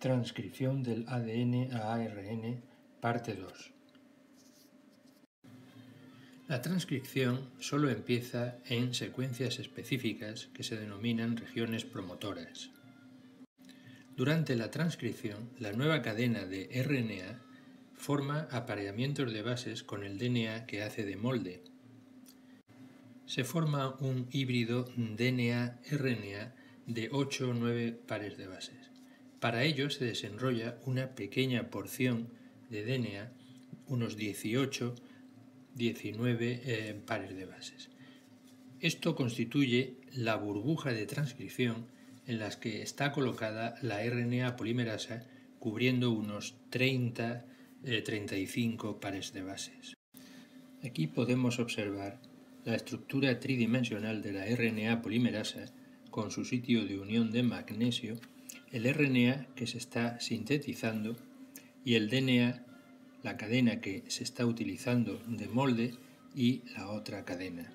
Transcripción del ADN a ARN, parte 2. La transcripción solo empieza en secuencias específicas que se denominan regiones promotoras. Durante la transcripción, la nueva cadena de RNA forma apareamientos de bases con el DNA que hace de molde. Se forma un híbrido DNA-RNA de 8 o 9 pares de bases. Para ello se desenrolla una pequeña porción de DNA, unos 18, 19 eh, pares de bases. Esto constituye la burbuja de transcripción en la que está colocada la RNA polimerasa cubriendo unos 30, 35 eh, pares de bases. Aquí podemos observar la estructura tridimensional de la RNA polimerasa con su sitio de unión de magnesio el RNA que se está sintetizando y el DNA, la cadena que se está utilizando de molde y la otra cadena.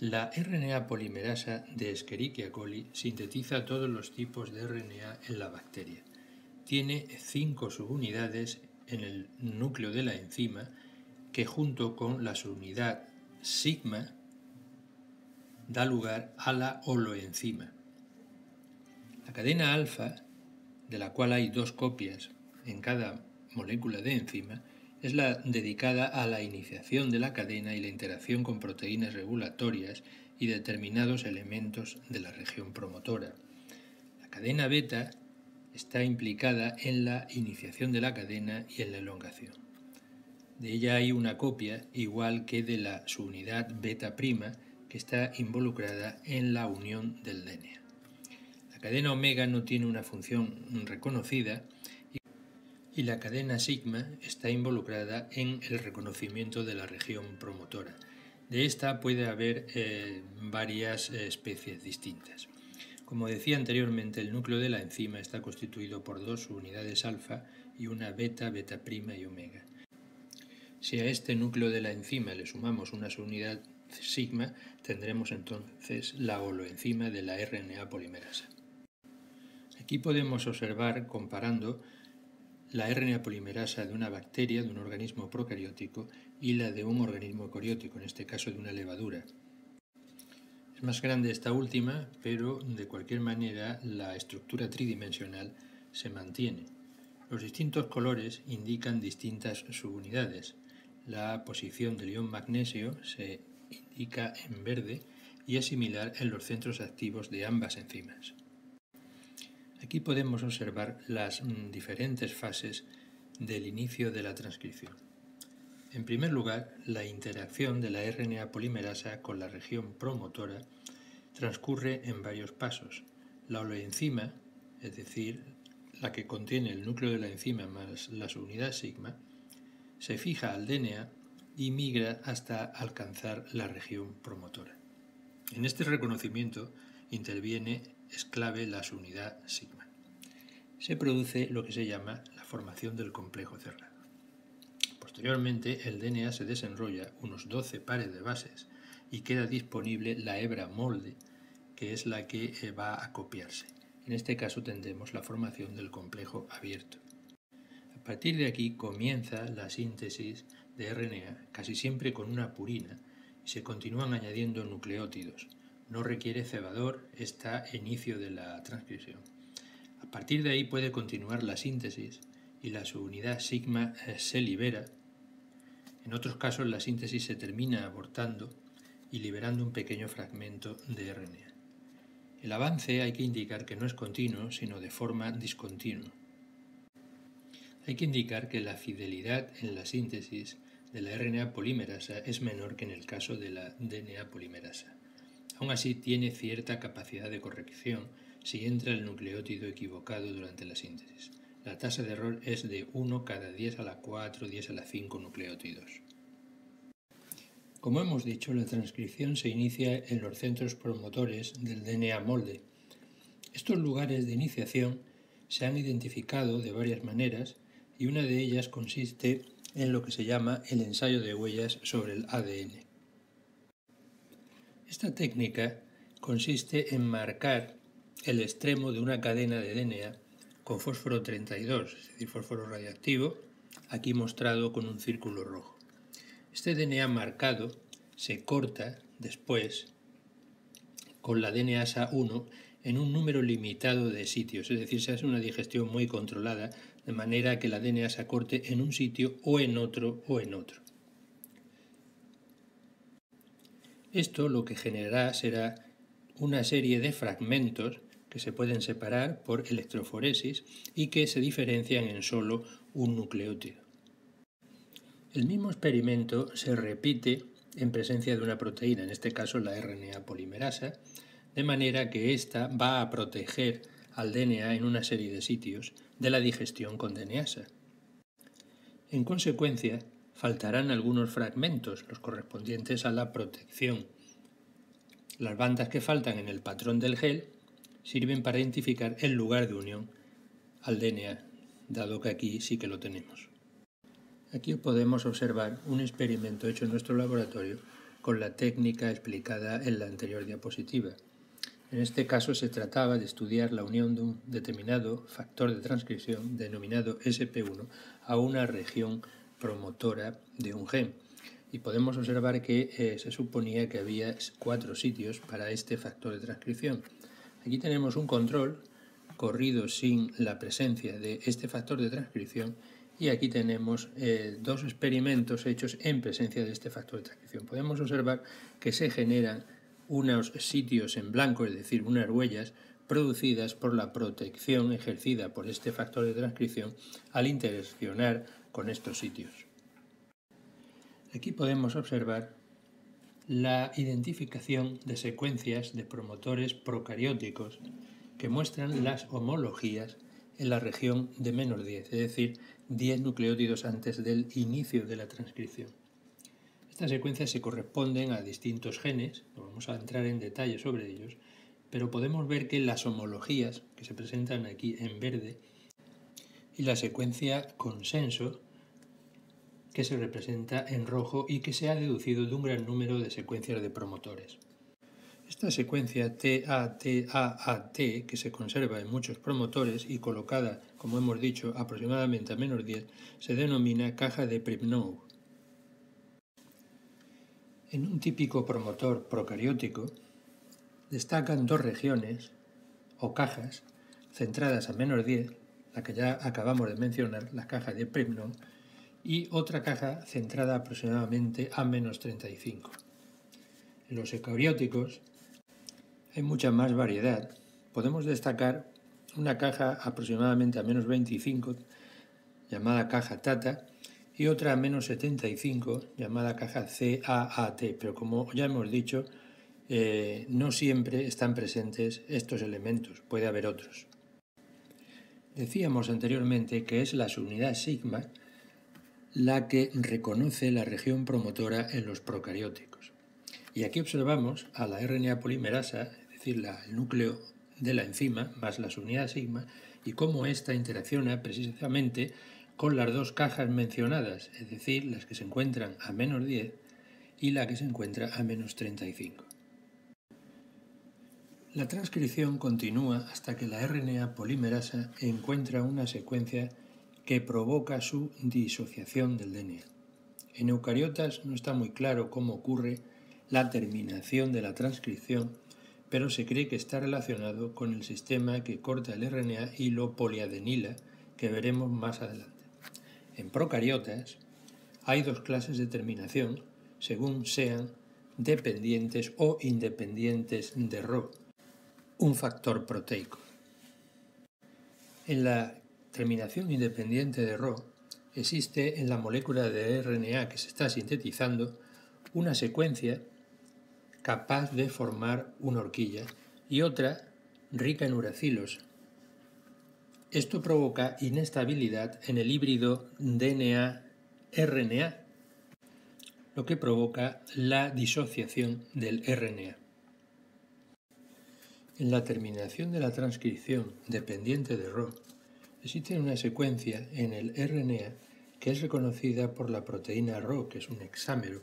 La RNA polimerasa de Escherichia coli sintetiza todos los tipos de RNA en la bacteria. Tiene cinco subunidades en el núcleo de la enzima que junto con la subunidad sigma da lugar a la holoenzima. La cadena alfa, de la cual hay dos copias en cada molécula de enzima, es la dedicada a la iniciación de la cadena y la interacción con proteínas regulatorias y determinados elementos de la región promotora. La cadena beta está implicada en la iniciación de la cadena y en la elongación. De ella hay una copia igual que de la subunidad beta prima que está involucrada en la unión del DNA. La cadena omega no tiene una función reconocida y la cadena sigma está involucrada en el reconocimiento de la región promotora. De esta puede haber eh, varias especies distintas. Como decía anteriormente, el núcleo de la enzima está constituido por dos unidades alfa y una beta, beta prima y omega. Si a este núcleo de la enzima le sumamos una subunidad sigma, tendremos entonces la holoenzima de la RNA polimerasa. Aquí podemos observar, comparando, la RNA polimerasa de una bacteria, de un organismo procariótico, y la de un organismo eucariótico, en este caso de una levadura. Es más grande esta última, pero de cualquier manera la estructura tridimensional se mantiene. Los distintos colores indican distintas subunidades. La posición del ion magnesio se indica en verde y es similar en los centros activos de ambas enzimas. Aquí podemos observar las mm, diferentes fases del inicio de la transcripción. En primer lugar, la interacción de la RNA polimerasa con la región promotora transcurre en varios pasos. La holoenzima, es decir, la que contiene el núcleo de la enzima más la subunidad sigma, se fija al DNA y migra hasta alcanzar la región promotora. En este reconocimiento interviene es clave la subunidad sigma. Se produce lo que se llama la formación del complejo cerrado. Posteriormente, el DNA se desenrolla unos 12 pares de bases y queda disponible la hebra molde, que es la que eh, va a copiarse. En este caso tendremos la formación del complejo abierto. A partir de aquí comienza la síntesis de RNA, casi siempre con una purina, y se continúan añadiendo nucleótidos, no requiere cebador esta inicio de la transcripción. A partir de ahí puede continuar la síntesis y la subunidad sigma eh, se libera. En otros casos la síntesis se termina abortando y liberando un pequeño fragmento de RNA. El avance hay que indicar que no es continuo, sino de forma discontinua. Hay que indicar que la fidelidad en la síntesis de la RNA polimerasa es menor que en el caso de la DNA polimerasa. Aún así tiene cierta capacidad de corrección si entra el nucleótido equivocado durante la síntesis. La tasa de error es de 1 cada 10 a la 4, 10 a la 5 nucleótidos. Como hemos dicho, la transcripción se inicia en los centros promotores del DNA molde. Estos lugares de iniciación se han identificado de varias maneras y una de ellas consiste en lo que se llama el ensayo de huellas sobre el ADN. Esta técnica consiste en marcar el extremo de una cadena de DNA con fósforo 32, es decir, fósforo radioactivo, aquí mostrado con un círculo rojo. Este DNA marcado se corta después con la DNAsa 1 en un número limitado de sitios, es decir, se hace una digestión muy controlada, de manera que la DNAsa corte en un sitio o en otro o en otro. Esto lo que generará será una serie de fragmentos que se pueden separar por electroforesis y que se diferencian en solo un nucleótido. El mismo experimento se repite en presencia de una proteína, en este caso la RNA polimerasa, de manera que ésta va a proteger al DNA en una serie de sitios de la digestión con DNAsa. En consecuencia, faltarán algunos fragmentos, los correspondientes a la protección. Las bandas que faltan en el patrón del gel sirven para identificar el lugar de unión al DNA, dado que aquí sí que lo tenemos. Aquí podemos observar un experimento hecho en nuestro laboratorio con la técnica explicada en la anterior diapositiva. En este caso se trataba de estudiar la unión de un determinado factor de transcripción denominado SP1 a una región promotora de un gen. Y podemos observar que eh, se suponía que había cuatro sitios para este factor de transcripción. Aquí tenemos un control corrido sin la presencia de este factor de transcripción y aquí tenemos eh, dos experimentos hechos en presencia de este factor de transcripción. Podemos observar que se generan unos sitios en blanco, es decir, unas huellas producidas por la protección ejercida por este factor de transcripción al interaccionar con estos sitios. Aquí podemos observar la identificación de secuencias de promotores procarióticos que muestran las homologías en la región de menos 10, es decir, 10 nucleótidos antes del inicio de la transcripción. Estas secuencias se corresponden a distintos genes, no vamos a entrar en detalle sobre ellos, pero podemos ver que las homologías que se presentan aquí en verde y la secuencia consenso que se representa en rojo y que se ha deducido de un gran número de secuencias de promotores. Esta secuencia TATAAT, que se conserva en muchos promotores y colocada, como hemos dicho, aproximadamente a menos 10, se denomina caja de Pribnow. En un típico promotor procariótico destacan dos regiones o cajas centradas a menos 10, la que ya acabamos de mencionar, la caja de Pribnow, y otra caja centrada aproximadamente a menos 35. En los eucarióticos hay mucha más variedad. Podemos destacar una caja aproximadamente a menos 25 llamada caja Tata y otra a menos 75 llamada caja CAAT, pero como ya hemos dicho, eh, no siempre están presentes estos elementos, puede haber otros. Decíamos anteriormente que es la subunidad sigma la que reconoce la región promotora en los procarióticos. Y aquí observamos a la RNA polimerasa, es decir, el núcleo de la enzima más la subunidad sigma, y cómo ésta interacciona precisamente con las dos cajas mencionadas, es decir, las que se encuentran a menos 10 y la que se encuentra a menos 35. La transcripción continúa hasta que la RNA polimerasa encuentra una secuencia que provoca su disociación del DNA. En eucariotas no está muy claro cómo ocurre la terminación de la transcripción, pero se cree que está relacionado con el sistema que corta el RNA y lo poliadenila, que veremos más adelante. En procariotas hay dos clases de terminación según sean dependientes o independientes de Rho, un factor proteico. En la terminación independiente de Rho, existe en la molécula de RNA que se está sintetizando una secuencia capaz de formar una horquilla y otra rica en uracilos. Esto provoca inestabilidad en el híbrido DNA-RNA, lo que provoca la disociación del RNA. En la terminación de la transcripción dependiente de Rho, Existe una secuencia en el RNA que es reconocida por la proteína Rho, que es un hexámero,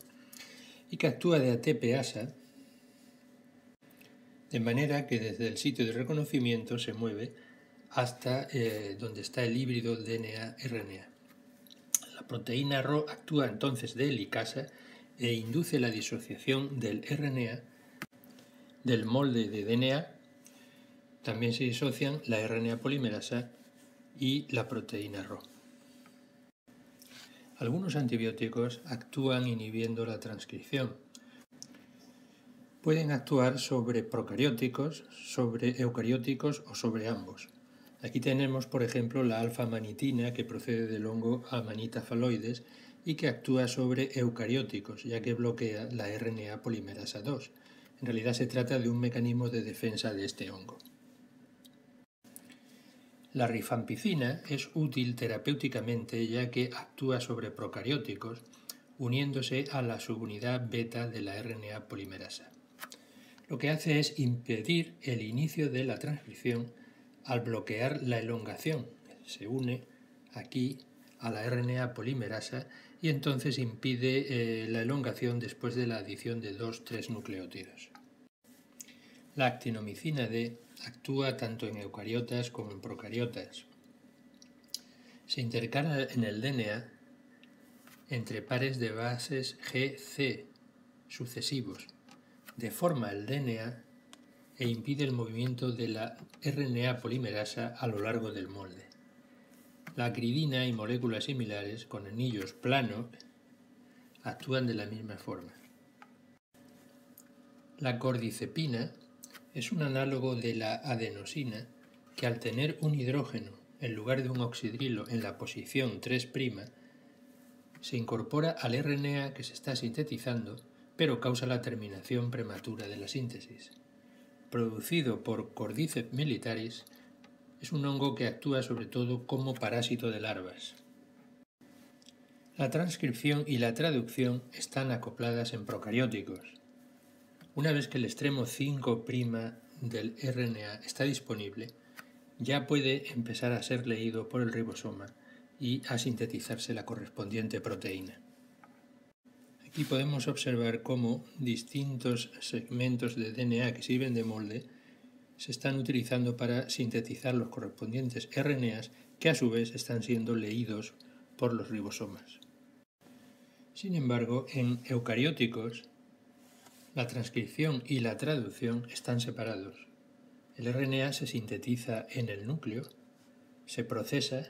y que actúa de ATPasa de manera que desde el sitio de reconocimiento se mueve hasta eh, donde está el híbrido DNA-RNA. La proteína RO actúa entonces de helicasa e induce la disociación del RNA del molde de DNA. También se disocian la RNA polimerasa y la proteína RO. Algunos antibióticos actúan inhibiendo la transcripción. Pueden actuar sobre procarióticos, sobre eucarióticos o sobre ambos. Aquí tenemos, por ejemplo, la alfa-manitina que procede del hongo Amanita phalloides y que actúa sobre eucarióticos, ya que bloquea la RNA polimerasa 2. En realidad se trata de un mecanismo de defensa de este hongo. La rifampicina es útil terapéuticamente ya que actúa sobre procarióticos uniéndose a la subunidad beta de la RNA polimerasa. Lo que hace es impedir el inicio de la transcripción al bloquear la elongación. Se une aquí a la RNA polimerasa y entonces impide eh, la elongación después de la adición de dos tres nucleótidos. La actinomicina D actúa tanto en eucariotas como en procariotas. Se intercala en el DNA entre pares de bases GC sucesivos, deforma el DNA e impide el movimiento de la RNA polimerasa a lo largo del molde. La acridina y moléculas similares con anillos planos actúan de la misma forma. La cordicepina es un análogo de la adenosina que al tener un hidrógeno en lugar de un oxidrilo en la posición 3' se incorpora al RNA que se está sintetizando, pero causa la terminación prematura de la síntesis. Producido por Cordyceps militaris, es un hongo que actúa sobre todo como parásito de larvas. La transcripción y la traducción están acopladas en procarióticos, una vez que el extremo 5' del RNA está disponible, ya puede empezar a ser leído por el ribosoma y a sintetizarse la correspondiente proteína. Aquí podemos observar cómo distintos segmentos de DNA que sirven de molde se están utilizando para sintetizar los correspondientes RNAs que a su vez están siendo leídos por los ribosomas. Sin embargo, en eucarióticos la transcripción y la traducción están separados. El RNA se sintetiza en el núcleo, se procesa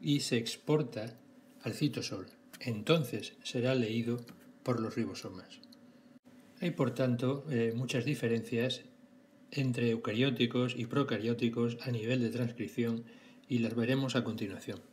y se exporta al citosol. Entonces será leído por los ribosomas. Hay, por tanto, eh, muchas diferencias entre eucarióticos y procarióticos a nivel de transcripción y las veremos a continuación.